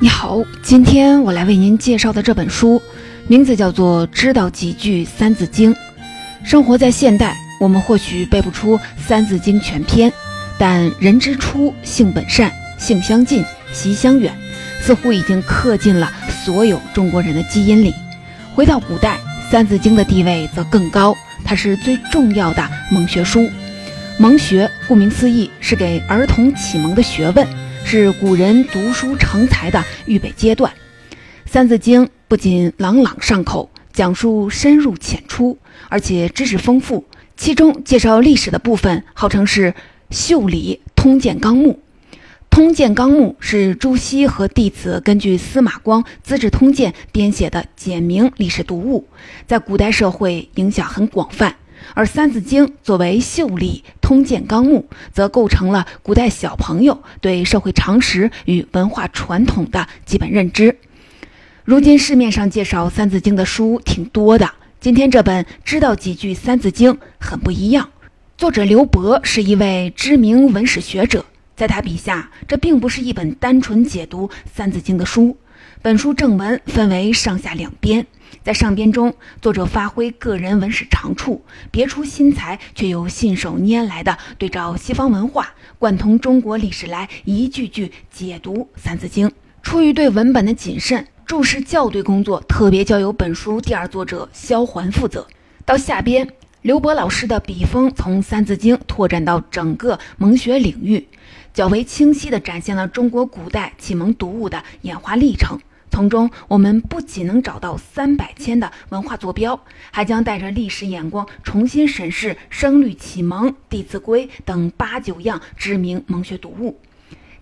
你好，今天我来为您介绍的这本书，名字叫做《知道几句三字经》。生活在现代，我们或许背不出《三字经》全篇，但“人之初，性本善，性相近，习相远”似乎已经刻进了所有中国人的基因里。回到古代，《三字经》的地位则更高，它是最重要的蒙学书。蒙学顾名思义，是给儿童启蒙的学问。是古人读书成才的预备阶段，《三字经》不仅朗朗上口，讲述深入浅出，而且知识丰富。其中介绍历史的部分号称是《秀理通鉴纲目》。《通鉴纲目》是朱熹和弟子根据司马光《资治通鉴》编写的简明历史读物，在古代社会影响很广泛。而《三字经》作为秀丽通鉴纲目，则构成了古代小朋友对社会常识与文化传统的基本认知。如今市面上介绍《三字经》的书挺多的，今天这本《知道几句三字经》很不一样。作者刘伯是一位知名文史学者，在他笔下，这并不是一本单纯解读《三字经》的书。本书正文分为上下两编。在上边中，作者发挥个人文史长处，别出心裁，却又信手拈来的对照西方文化，贯通中国历史来一句句解读《三字经》。出于对文本的谨慎，注释校对工作特别交由本书第二作者萧环负责。到下边，刘博老师的笔锋从《三字经》拓展到整个蒙学领域，较为清晰地展现了中国古代启蒙读物的演化历程。从中，我们不仅能找到三百千的文化坐标，还将带着历史眼光重新审视《声律启蒙》《弟子规》等八九样知名蒙学读物。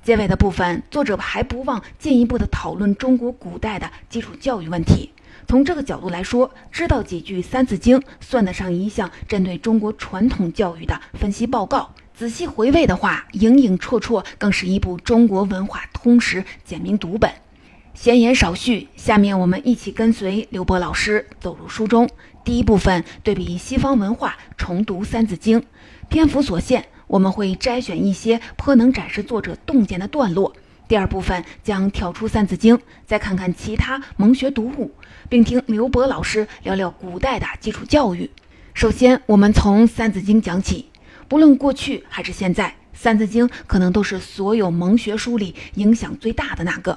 结尾的部分，作者还不忘进一步的讨论中国古代的基础教育问题。从这个角度来说，知道几句《三字经》算得上一项针对中国传统教育的分析报告。仔细回味的话，影影绰绰，更是一部中国文化通识简明读本。闲言少叙，下面我们一起跟随刘博老师走入书中。第一部分对比西方文化，重读《三字经》。篇幅所限，我们会摘选一些颇能展示作者洞见的段落。第二部分将跳出《三字经》，再看看其他蒙学读物，并听刘博老师聊聊古代的基础教育。首先，我们从《三字经》讲起。不论过去还是现在，《三字经》可能都是所有蒙学书里影响最大的那个。《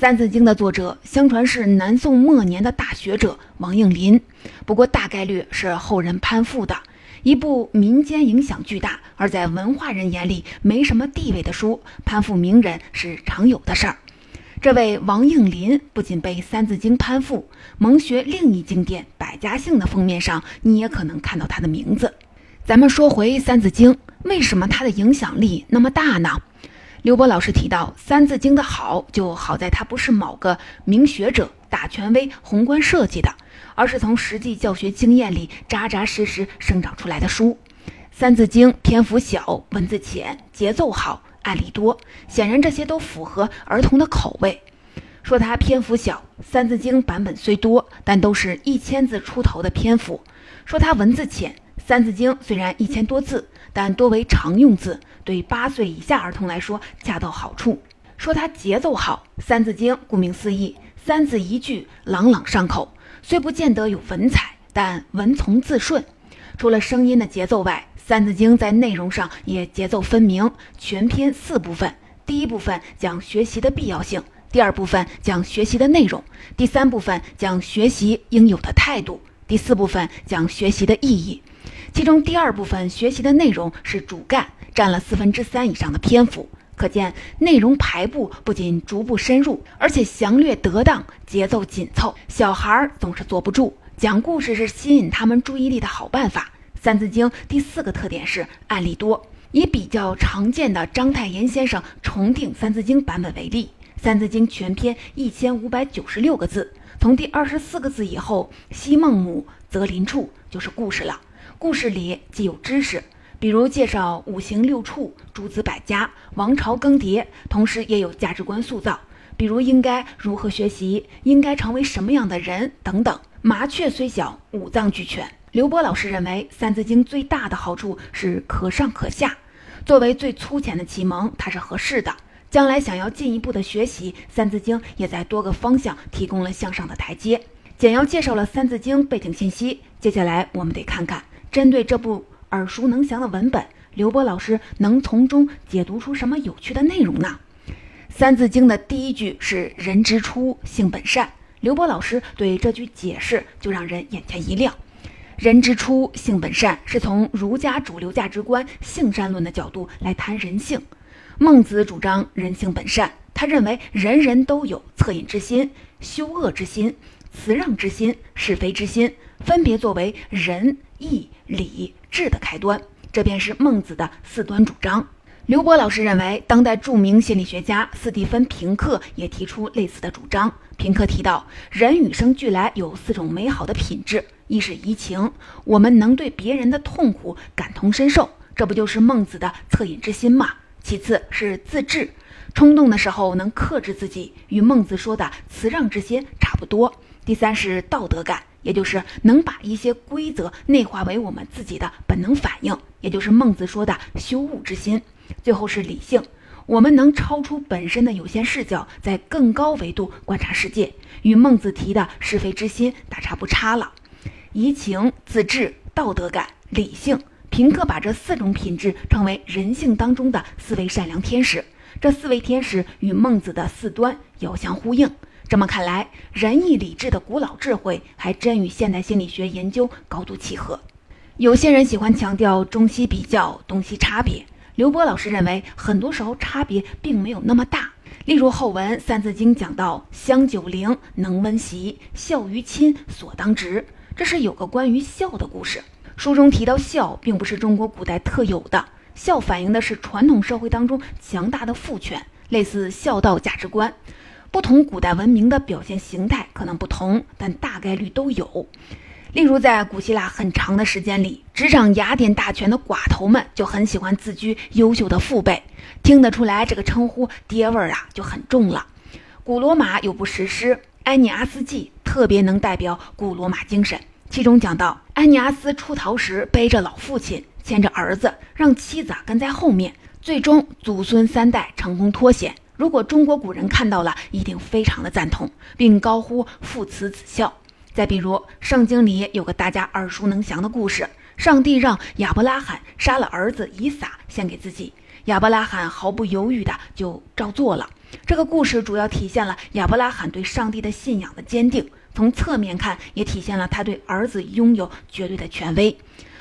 三字经》的作者，相传是南宋末年的大学者王应麟，不过大概率是后人攀附的。一部民间影响巨大，而在文化人眼里没什么地位的书，攀附名人是常有的事儿。这位王应麟不仅被《三字经》攀附，蒙学另一经典《百家姓》的封面上，你也可能看到他的名字。咱们说回《三字经》，为什么它的影响力那么大呢？刘波老师提到，《三字经》的好就好在它不是某个名学者、大权威宏观设计的，而是从实际教学经验里扎扎实实生长出来的书。《三字经》篇幅小，文字浅，节奏好，案例多，显然这些都符合儿童的口味。说它篇幅小，《三字经》版本虽多，但都是一千字出头的篇幅；说它文字浅，《三字经》虽然一千多字，但多为常用字。对八岁以下儿童来说恰到好处。说它节奏好，《三字经》顾名思义，三字一句，朗朗上口。虽不见得有文采，但文从字顺。除了声音的节奏外，《三字经》在内容上也节奏分明。全篇四部分，第一部分讲学习的必要性，第二部分讲学习的内容，第三部分讲学习应有的态度，第四部分讲学习的意义。其中第二部分学习的内容是主干。占了四分之三以上的篇幅，可见内容排布不仅逐步深入，而且详略得当，节奏紧凑。小孩儿总是坐不住，讲故事是吸引他们注意力的好办法。《三字经》第四个特点是案例多。以比较常见的章太炎先生重定《三字经》版本为例，《三字经》全篇一千五百九十六个字，从第二十四个字以后，“昔孟母，择邻处”就是故事了。故事里既有知识。比如介绍五行六畜、诸子百家、王朝更迭，同时也有价值观塑造，比如应该如何学习，应该成为什么样的人等等。麻雀虽小，五脏俱全。刘波老师认为，《三字经》最大的好处是可上可下，作为最粗浅的启蒙，它是合适的。将来想要进一步的学习《三字经》，也在多个方向提供了向上的台阶。简要介绍了《三字经》背景信息，接下来我们得看看，针对这部耳熟能详的文本，刘波老师能从中解读出什么有趣的内容呢？《三字经》的第一句是“人之初，性本善”，刘波老师对这句解释就让人眼前一亮。“人之初，性本善”是从儒家主流价值观性善论的角度来谈人性。孟子主张人性本善，他认为人人都有恻隐之心、羞恶之心、辞让之心、是非之心，分别作为仁、义、礼、智的开端，这便是孟子的四端主张。刘波老师认为，当代著名心理学家斯蒂芬·平克也提出类似的主张。平克提到，人与生俱来有四种美好的品质：一是移情，我们能对别人的痛苦感同身受，这不就是孟子的恻隐之心吗？其次是自制，冲动的时候能克制自己，与孟子说的辞让之心差不多。第三是道德感，也就是能把一些规则内化为我们自己的本能反应，也就是孟子说的羞恶之心。最后是理性，我们能超出本身的有限视角，在更高维度观察世界，与孟子提的是非之心大差不差了。移情、自制、道德感、理性。平克把这四种品质称为人性当中的四位善良天使，这四位天使与孟子的四端遥相呼应。这么看来，仁义礼智的古老智慧还真与现代心理学研究高度契合。有些人喜欢强调中西比较、东西差别，刘波老师认为，很多时候差别并没有那么大。例如后文《三字经》讲到“香九龄，能温席，孝于亲，所当执”，这是有个关于孝的故事。书中提到孝，并不是中国古代特有的，孝反映的是传统社会当中强大的父权，类似孝道价值观。不同古代文明的表现形态可能不同，但大概率都有。例如，在古希腊很长的时间里，执掌雅典大权的寡头们就很喜欢自居优秀的父辈，听得出来这个称呼爹味儿啊就很重了。古罗马有部史诗《安尼阿斯纪》，特别能代表古罗马精神。其中讲到，安尼阿斯出逃时背着老父亲，牵着儿子，让妻子跟在后面，最终祖孙三代成功脱险。如果中国古人看到了，一定非常的赞同，并高呼父慈子孝。再比如，圣经里有个大家耳熟能详的故事：上帝让亚伯拉罕杀了儿子以撒献给自己，亚伯拉罕毫不犹豫的就照做了。这个故事主要体现了亚伯拉罕对上帝的信仰的坚定。从侧面看，也体现了他对儿子拥有绝对的权威，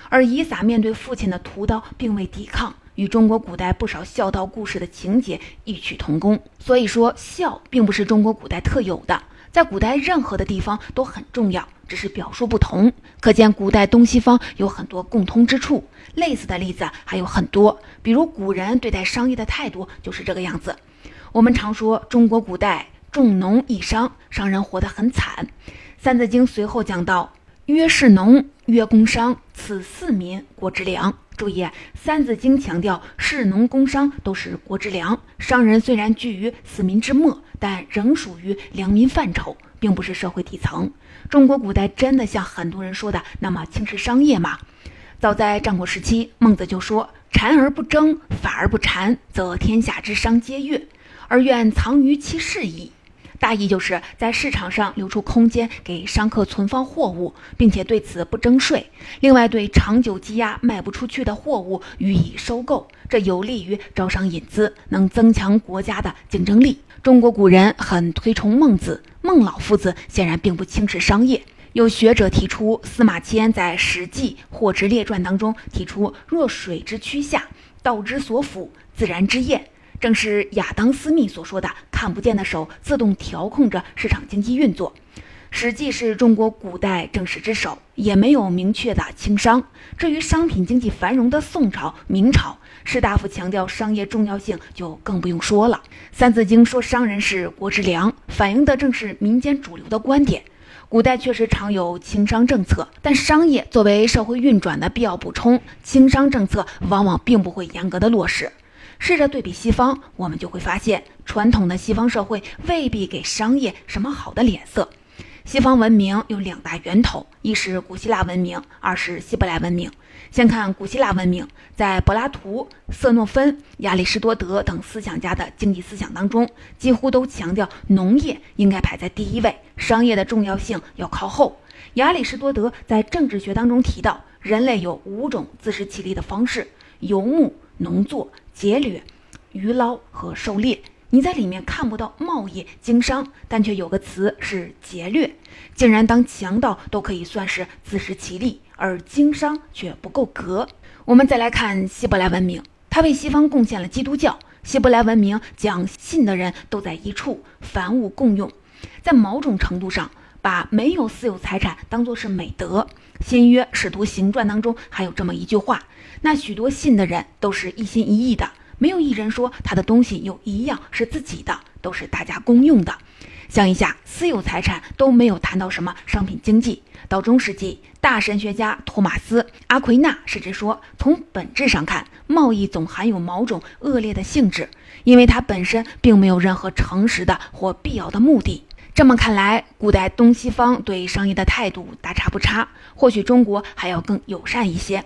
而以撒面对父亲的屠刀，并未抵抗，与中国古代不少孝道故事的情节异曲同工。所以说，孝并不是中国古代特有的，在古代任何的地方都很重要，只是表述不同。可见古代东西方有很多共通之处，类似的例子还有很多，比如古人对待商业的态度就是这个样子。我们常说中国古代。重农抑商，商人活得很惨。三字经随后讲到：“曰是农，曰工商，此四民国之良。”注意，三字经强调士农工商都是国之良。商人虽然居于四民之末，但仍属于良民范畴，并不是社会底层。中国古代真的像很多人说的那么轻视商业吗？早在战国时期，孟子就说：“禅而不争，法而不禅，则天下之商皆悦，而愿藏于其事矣。”大意就是在市场上留出空间给商客存放货物，并且对此不征税。另外，对长久积压卖不出去的货物予以收购，这有利于招商引资，能增强国家的竞争力。中国古人很推崇孟子，孟老夫子显然并不轻视商业。有学者提出，司马迁在《史记·货殖列传》当中提出：“若水之趋下，道之所辅，自然之验。”正是亚当·斯密所说的“看不见的手自动调控着市场经济运作”。《史记》是中国古代政史之首，也没有明确的轻商。至于商品经济繁荣的宋朝、明朝，士大夫强调商业重要性，就更不用说了。《三字经》说商人是国之良，反映的正是民间主流的观点。古代确实常有轻商政策，但商业作为社会运转的必要补充，轻商政策往往并不会严格的落实。试着对比西方，我们就会发现，传统的西方社会未必给商业什么好的脸色。西方文明有两大源头，一是古希腊文明，二是希伯来文明。先看古希腊文明，在柏拉图、色诺芬、亚里士多德等思想家的经济思想当中，几乎都强调农业应该排在第一位，商业的重要性要靠后。亚里士多德在政治学当中提到，人类有五种自食其力的方式：游牧、农作、劫掠、渔捞和狩猎。你在里面看不到贸易经商，但却有个词是劫掠，竟然当强盗都可以算是自食其力，而经商却不够格。我们再来看希伯来文明，它为西方贡献了基督教。希伯来文明讲信的人都在一处，凡物共用，在某种程度上把没有私有财产当作是美德。新约使徒行传当中还有这么一句话：那许多信的人都是一心一意的。没有一人说他的东西有一样是自己的，都是大家公用的。想一下，私有财产都没有谈到什么商品经济。到中世纪，大神学家托马斯·阿奎那甚至说，从本质上看，贸易总含有某种恶劣的性质，因为它本身并没有任何诚实的或必要的目的。这么看来，古代东西方对商业的态度大差不差，或许中国还要更友善一些。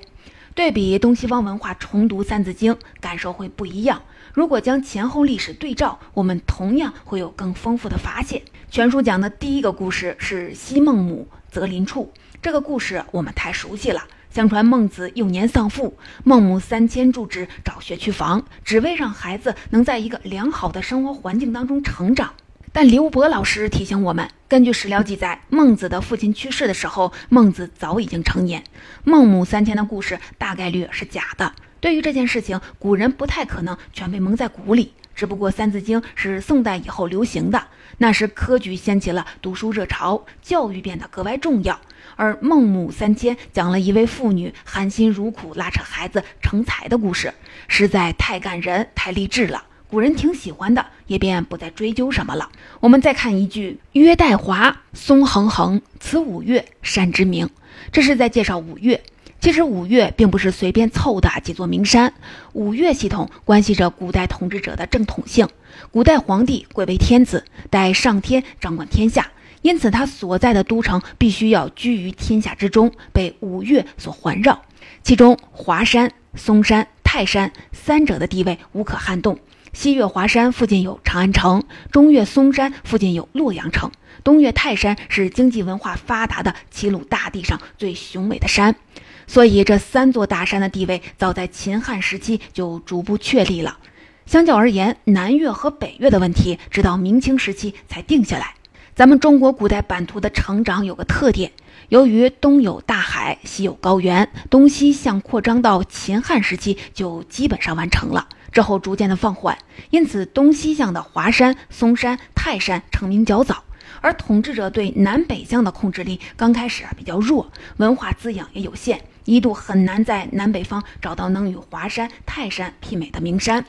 对比东西方文化重读《三字经》，感受会不一样。如果将前后历史对照，我们同样会有更丰富的发现。全书讲的第一个故事是西孟母择邻处。这个故事我们太熟悉了。相传孟子幼年丧父，孟母三迁住址找学区房，只为让孩子能在一个良好的生活环境当中成长。但刘博老师提醒我们，根据史料记载，孟子的父亲去世的时候，孟子早已经成年。孟母三迁的故事大概率是假的。对于这件事情，古人不太可能全被蒙在鼓里。只不过《三字经》是宋代以后流行的，那时科举掀起了读书热潮，教育变得格外重要。而孟母三迁讲了一位妇女含辛茹苦拉扯孩子成才的故事，实在太感人、太励志了。古人挺喜欢的，也便不再追究什么了。我们再看一句：“约代华，松横横，此五岳山之名。”这是在介绍五岳。其实五岳并不是随便凑的几座名山，五岳系统关系着古代统治者的正统性。古代皇帝贵为天子，代上天掌管天下，因此他所在的都城必须要居于天下之中，被五岳所环绕。其中华山、嵩山、泰山三者的地位无可撼动。西岳华山附近有长安城，中岳嵩山附近有洛阳城，东岳泰山是经济文化发达的齐鲁大地上最雄伟的山，所以这三座大山的地位早在秦汉时期就逐步确立了。相较而言，南岳和北岳的问题直到明清时期才定下来。咱们中国古代版图的成长有个特点，由于东有大海，西有高原，东西向扩张到秦汉时期就基本上完成了。之后逐渐的放缓，因此东西向的华山、嵩山、泰山成名较早，而统治者对南北向的控制力刚开始啊比较弱，文化滋养也有限，一度很难在南北方找到能与华山、泰山媲美的名山。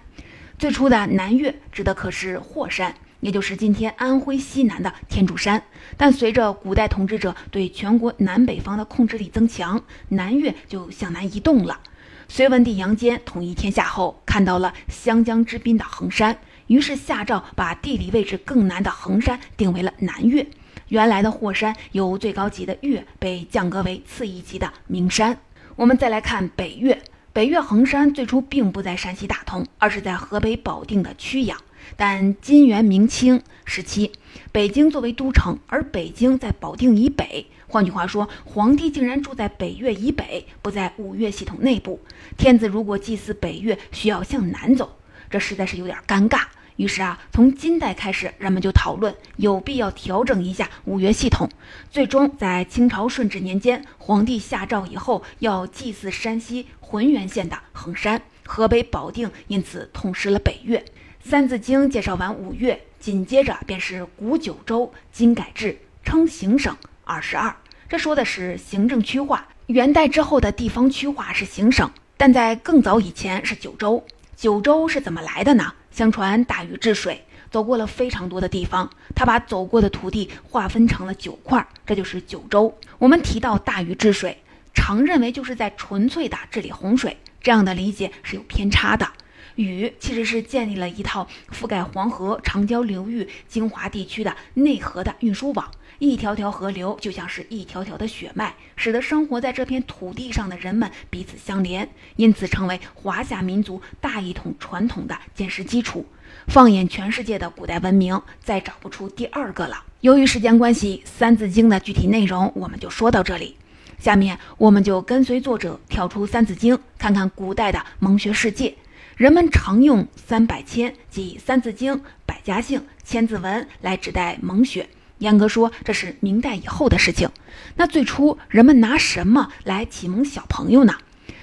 最初的南岳指的可是霍山，也就是今天安徽西南的天柱山。但随着古代统治者对全国南北方的控制力增强，南岳就向南移动了。隋文帝杨坚统一天下后，看到了湘江之滨的衡山，于是下诏把地理位置更南的衡山定为了南岳。原来的霍山由最高级的岳被降格为次一级的名山。我们再来看北岳，北岳衡山最初并不在山西大同，而是在河北保定的曲阳。但金元明清时期，北京作为都城，而北京在保定以北。换句话说，皇帝竟然住在北岳以北，不在五岳系统内部。天子如果祭祀北岳，需要向南走，这实在是有点尴尬。于是啊，从金代开始，人们就讨论有必要调整一下五岳系统。最终在清朝顺治年间，皇帝下诏以后，要祭祀山西浑源县的衡山，河北保定因此痛失了北岳。三字经介绍完五岳，紧接着便是古九州，今改制称行省二十二。这说的是行政区划，元代之后的地方区划是行省，但在更早以前是九州。九州是怎么来的呢？相传大禹治水，走过了非常多的地方，他把走过的土地划分成了九块，这就是九州。我们提到大禹治水，常认为就是在纯粹的治理洪水，这样的理解是有偏差的。禹其实是建立了一套覆盖黄河、长江流域精华地区的内河的运输网。一条条河流就像是一条条的血脉，使得生活在这片土地上的人们彼此相连，因此成为华夏民族大一统传统的坚实基础。放眼全世界的古代文明，再找不出第二个了。由于时间关系，《三字经》的具体内容我们就说到这里。下面我们就跟随作者跳出《三字经》，看看古代的蒙学世界。人们常用“三百千”即《三字经》《百家姓》《千字文》来指代蒙学。严格说，这是明代以后的事情。那最初人们拿什么来启蒙小朋友呢？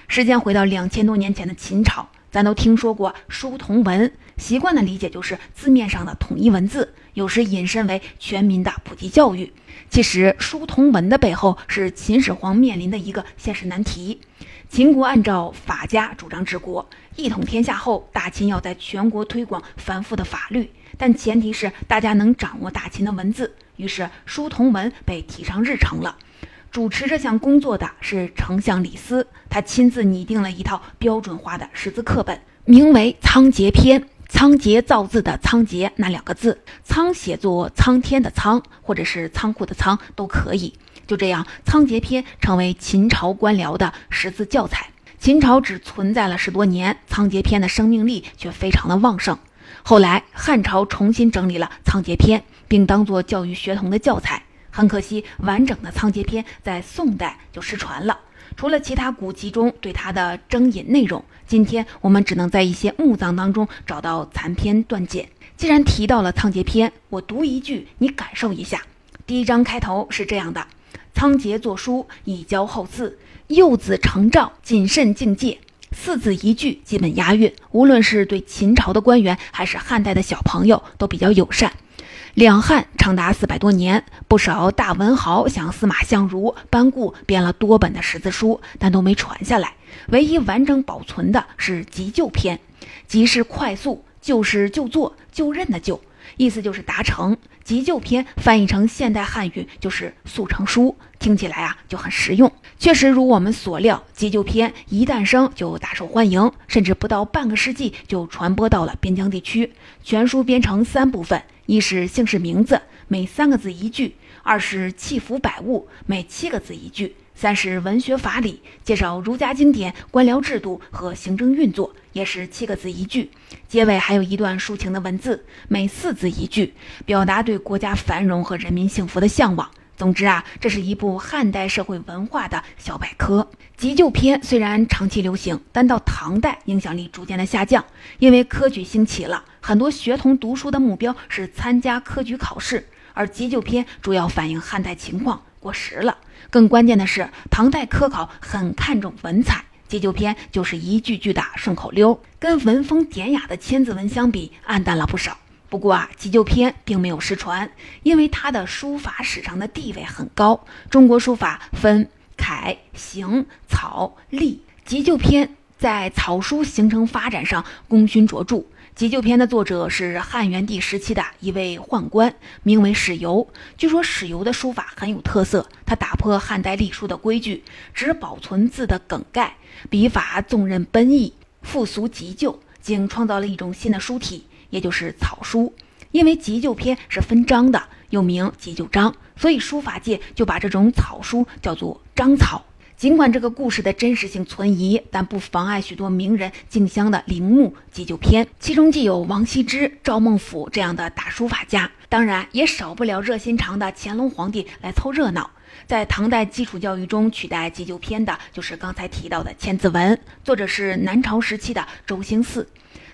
时间回到两千多年前的秦朝，咱都听说过书同文，习惯的理解就是字面上的统一文字，有时引申为全民的普及教育。其实，书同文的背后是秦始皇面临的一个现实难题。秦国按照法家主张治国，一统天下后，大秦要在全国推广繁复的法律，但前提是大家能掌握大秦的文字。于是，书同文被提上日程了。主持这项工作的是丞相李斯，他亲自拟定了一套标准化的识字课本，名为《仓颉篇》。仓颉造字的“仓颉”那两个字，仓写作苍天的“苍”，或者是仓库的“仓”都可以。就这样，《仓颉篇》成为秦朝官僚的识字教材。秦朝只存在了十多年，《仓颉篇》的生命力却非常的旺盛。后来，汉朝重新整理了《仓颉篇》。并当作教育学童的教材。很可惜，完整的《仓颉篇》在宋代就失传了。除了其他古籍中对它的征引内容，今天我们只能在一些墓葬当中找到残篇断简。既然提到了《仓颉篇》，我读一句，你感受一下。第一章开头是这样的：“仓颉作书，以教后嗣。幼子成兆，谨慎敬戒。四字一句，基本押韵。无论是对秦朝的官员，还是汉代的小朋友，都比较友善。”两汉长达四百多年，不少大文豪像司马相如、班固编了多本的识字书，但都没传下来。唯一完整保存的是急救篇，急是快速，救是就做、就任的救，意思就是达成。急救篇翻译成现代汉语就是速成书，听起来啊就很实用。确实如我们所料，急救篇一诞生就大受欢迎，甚至不到半个世纪就传播到了边疆地区。全书编成三部分。一是姓氏名字，每三个字一句；二是器符百物，每七个字一句；三是文学法理，介绍儒家经典、官僚制度和行政运作，也是七个字一句。结尾还有一段抒情的文字，每四字一句，表达对国家繁荣和人民幸福的向往。总之啊，这是一部汉代社会文化的小百科。急救篇虽然长期流行，但到唐代影响力逐渐的下降，因为科举兴起了，很多学童读书的目标是参加科举考试，而急救篇主要反映汉代情况过时了。更关键的是，唐代科考很看重文采，急救篇就是一句句的顺口溜，跟文风典雅的千字文相比，暗淡了不少。不过啊，急救篇并没有失传，因为它的书法史上的地位很高。中国书法分楷、行、草、隶，急救篇在草书形成发展上功勋卓著。急救篇的作者是汉元帝时期的一位宦官，名为史游。据说史游的书法很有特色，他打破汉代隶书的规矩，只保存字的梗概，笔法纵任奔逸，复俗急救，竟创造了一种新的书体。也就是草书，因为急救篇是分章的，又名急救章，所以书法界就把这种草书叫做章草。尽管这个故事的真实性存疑，但不妨碍许多名人竞相的陵墓急救篇，其中既有王羲之、赵孟頫这样的大书法家，当然也少不了热心肠的乾隆皇帝来凑热闹。在唐代基础教育中取代急救篇的就是刚才提到的《千字文》，作者是南朝时期的周兴嗣。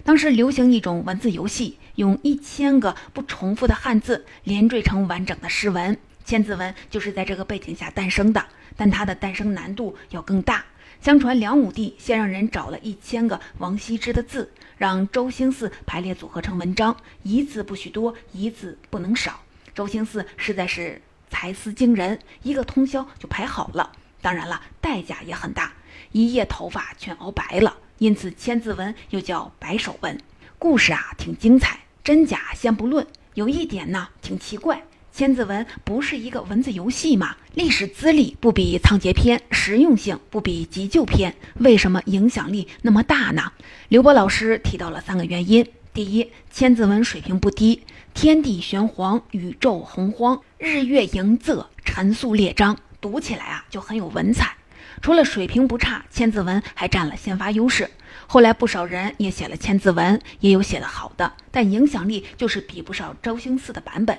当时流行一种文字游戏，用一千个不重复的汉字连缀成完整的诗文，《千字文》就是在这个背景下诞生的。但它的诞生难度要更大。相传梁武帝先让人找了一千个王羲之的字，让周兴嗣排列组合成文章，一字不许多，一字不能少。周兴嗣实在是才思惊人，一个通宵就排好了。当然了，代价也很大，一夜头发全熬白了。因此，千字文又叫白首文。故事啊，挺精彩，真假先不论。有一点呢，挺奇怪，千字文不是一个文字游戏吗？历史资历不比仓颉篇，实用性不比急救篇，为什么影响力那么大呢？刘波老师提到了三个原因：第一，千字文水平不低，天地玄黄，宇宙洪荒，日月盈仄，陈述列张，读起来啊就很有文采。除了水平不差，千字文还占了先发优势。后来不少人也写了千字文，也有写得好的，但影响力就是比不上周兴嗣的版本。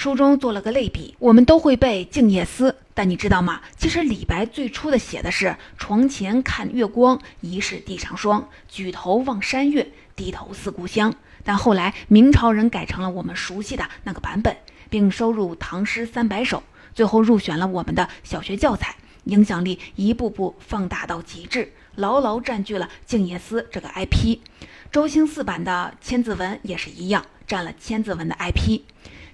书中做了个类比，我们都会背《静夜思》，但你知道吗？其实李白最初的写的是“床前看月光，疑是地上霜。举头望山月，低头思故乡。”但后来明朝人改成了我们熟悉的那个版本，并收入《唐诗三百首》，最后入选了我们的小学教材。影响力一步步放大到极致，牢牢占据了《静夜思》这个 IP。周星四版的《千字文》也是一样，占了《千字文》的 IP。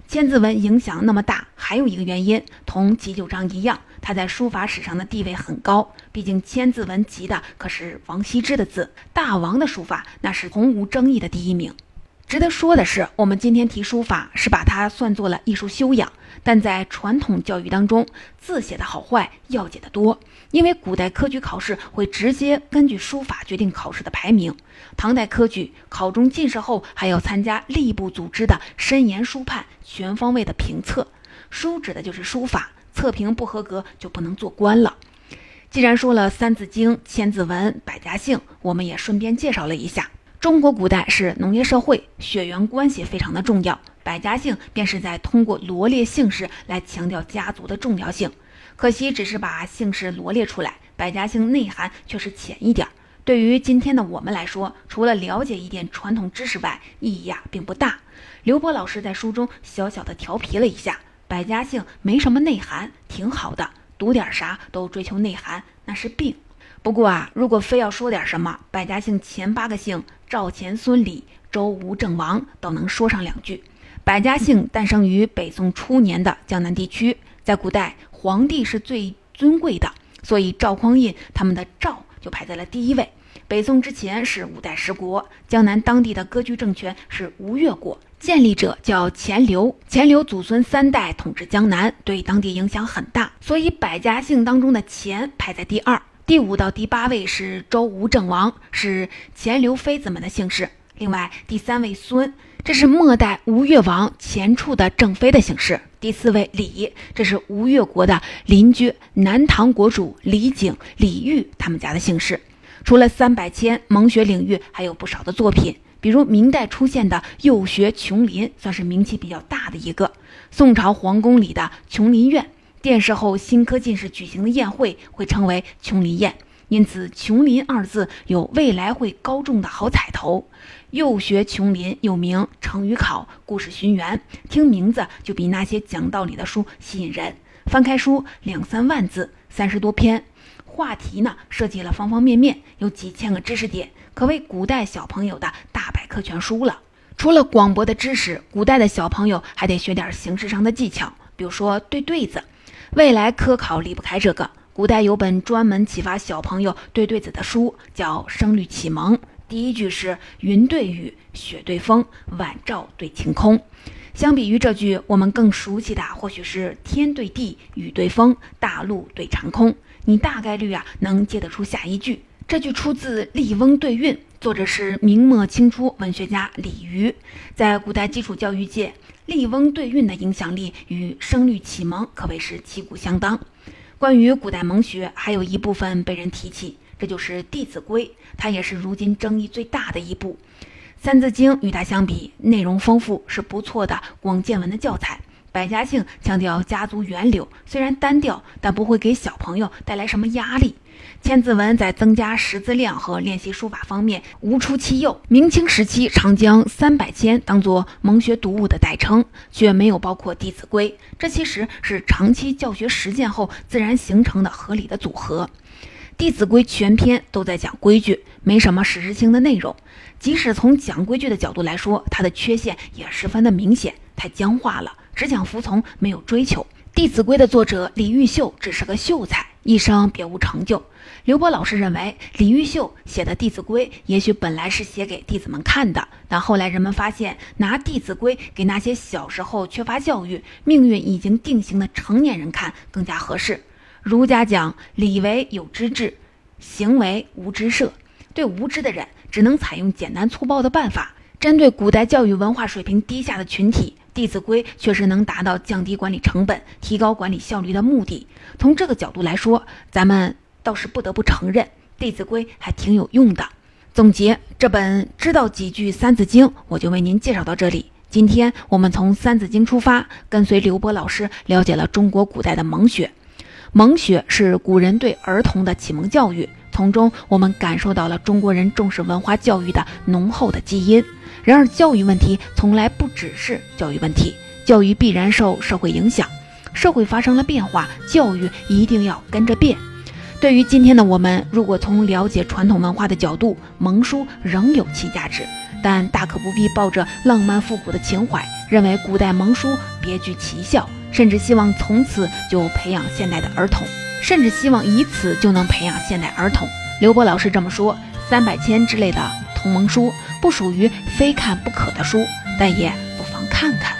千字文影响那么大，还有一个原因，同急救章一样，他在书法史上的地位很高。毕竟千字文集的可是王羲之的字，大王的书法那是从无争议的第一名。值得说的是，我们今天提书法是把它算作了艺术修养，但在传统教育当中，字写的好坏要紧得多。因为古代科举考试会直接根据书法决定考试的排名，唐代科举考中进士后还要参加吏部组织的申言书判，全方位的评测。书指的就是书法，测评不合格就不能做官了。既然说了《三字经》《千字文》《百家姓》，我们也顺便介绍了一下。中国古代是农业社会，血缘关系非常的重要。百家姓便是在通过罗列姓氏来强调家族的重要性。可惜只是把姓氏罗列出来，百家姓内涵却是浅一点儿。对于今天的我们来说，除了了解一点传统知识外，意义呀并不大。刘波老师在书中小小的调皮了一下，百家姓没什么内涵，挺好的。读点啥都追求内涵，那是病。不过啊，如果非要说点什么，百家姓前八个姓赵、钱、孙、李、周、吴、郑、王都能说上两句。百家姓诞生于北宋初年的江南地区，在古代皇帝是最尊贵的，所以赵匡胤他们的赵就排在了第一位。北宋之前是五代十国，江南当地的割据政权是吴越国，建立者叫钱镠，钱镠祖孙三代统治江南，对当地影响很大，所以百家姓当中的钱排在第二。第五到第八位是周吴郑王，是钱镠妃子们的姓氏。另外，第三位孙，这是末代吴越王钱俶的正妃的姓氏。第四位李，这是吴越国的邻居南唐国主李景、李煜他们家的姓氏。除了三百千，蒙学领域还有不少的作品，比如明代出现的幼学琼林，算是名气比较大的一个。宋朝皇宫里的琼林苑。殿试后新科进士举行的宴会会称为琼林宴，因此“琼林”二字有未来会高中的好彩头。幼学琼林又名成语考、故事寻源，听名字就比那些讲道理的书吸引人。翻开书，两三万字，三十多篇，话题呢涉及了方方面面，有几千个知识点，可谓古代小朋友的大百科全书了。除了广博的知识，古代的小朋友还得学点形式上的技巧，比如说对对子。未来科考离不开这个。古代有本专门启发小朋友对对子的书，叫《声律启蒙》。第一句是“云对雨，雪对风，晚照对晴空”。相比于这句，我们更熟悉的或许是“天对地，雨对风，大陆对长空”。你大概率啊能接得出下一句。这句出自《笠翁对韵》，作者是明末清初文学家李渔。在古代基础教育界。《笠翁对韵》的影响力与《声律启蒙》可谓是旗鼓相当。关于古代蒙学，还有一部分被人提起，这就是《弟子规》，它也是如今争议最大的一部。《三字经》与它相比，内容丰富，是不错的广见闻的教材。百家姓强调家族源流，虽然单调，但不会给小朋友带来什么压力。千字文在增加识字量和练习书法方面无出其右。明清时期常将三百千当作蒙学读物的代称，却没有包括《弟子规》，这其实是长期教学实践后自然形成的合理的组合。《弟子规》全篇都在讲规矩，没什么实质性的内容。即使从讲规矩的角度来说，它的缺陷也十分的明显，太僵化了，只讲服从，没有追求。《弟子规》的作者李毓秀只是个秀才。一生别无成就。刘波老师认为，李毓秀写的《弟子规》也许本来是写给弟子们看的，但后来人们发现，拿《弟子规》给那些小时候缺乏教育、命运已经定型的成年人看更加合适。儒家讲礼为有之治，行为无之设。对无知的人，只能采用简单粗暴的办法；针对古代教育文化水平低下的群体，《弟子规》确实能达到降低管理成本、提高管理效率的目的。从这个角度来说，咱们。倒是不得不承认，《弟子规》还挺有用的。总结这本知道几句《三字经》，我就为您介绍到这里。今天我们从《三字经》出发，跟随刘波老师了解了中国古代的蒙学。蒙学是古人对儿童的启蒙教育，从中我们感受到了中国人重视文化教育的浓厚的基因。然而，教育问题从来不只是教育问题，教育必然受社会影响，社会发生了变化，教育一定要跟着变。对于今天的我们，如果从了解传统文化的角度，蒙书仍有其价值，但大可不必抱着浪漫复古的情怀，认为古代蒙书别具奇效，甚至希望从此就培养现代的儿童，甚至希望以此就能培养现代儿童。刘波老师这么说，三百千之类的同盟书不属于非看不可的书，但也不妨看看。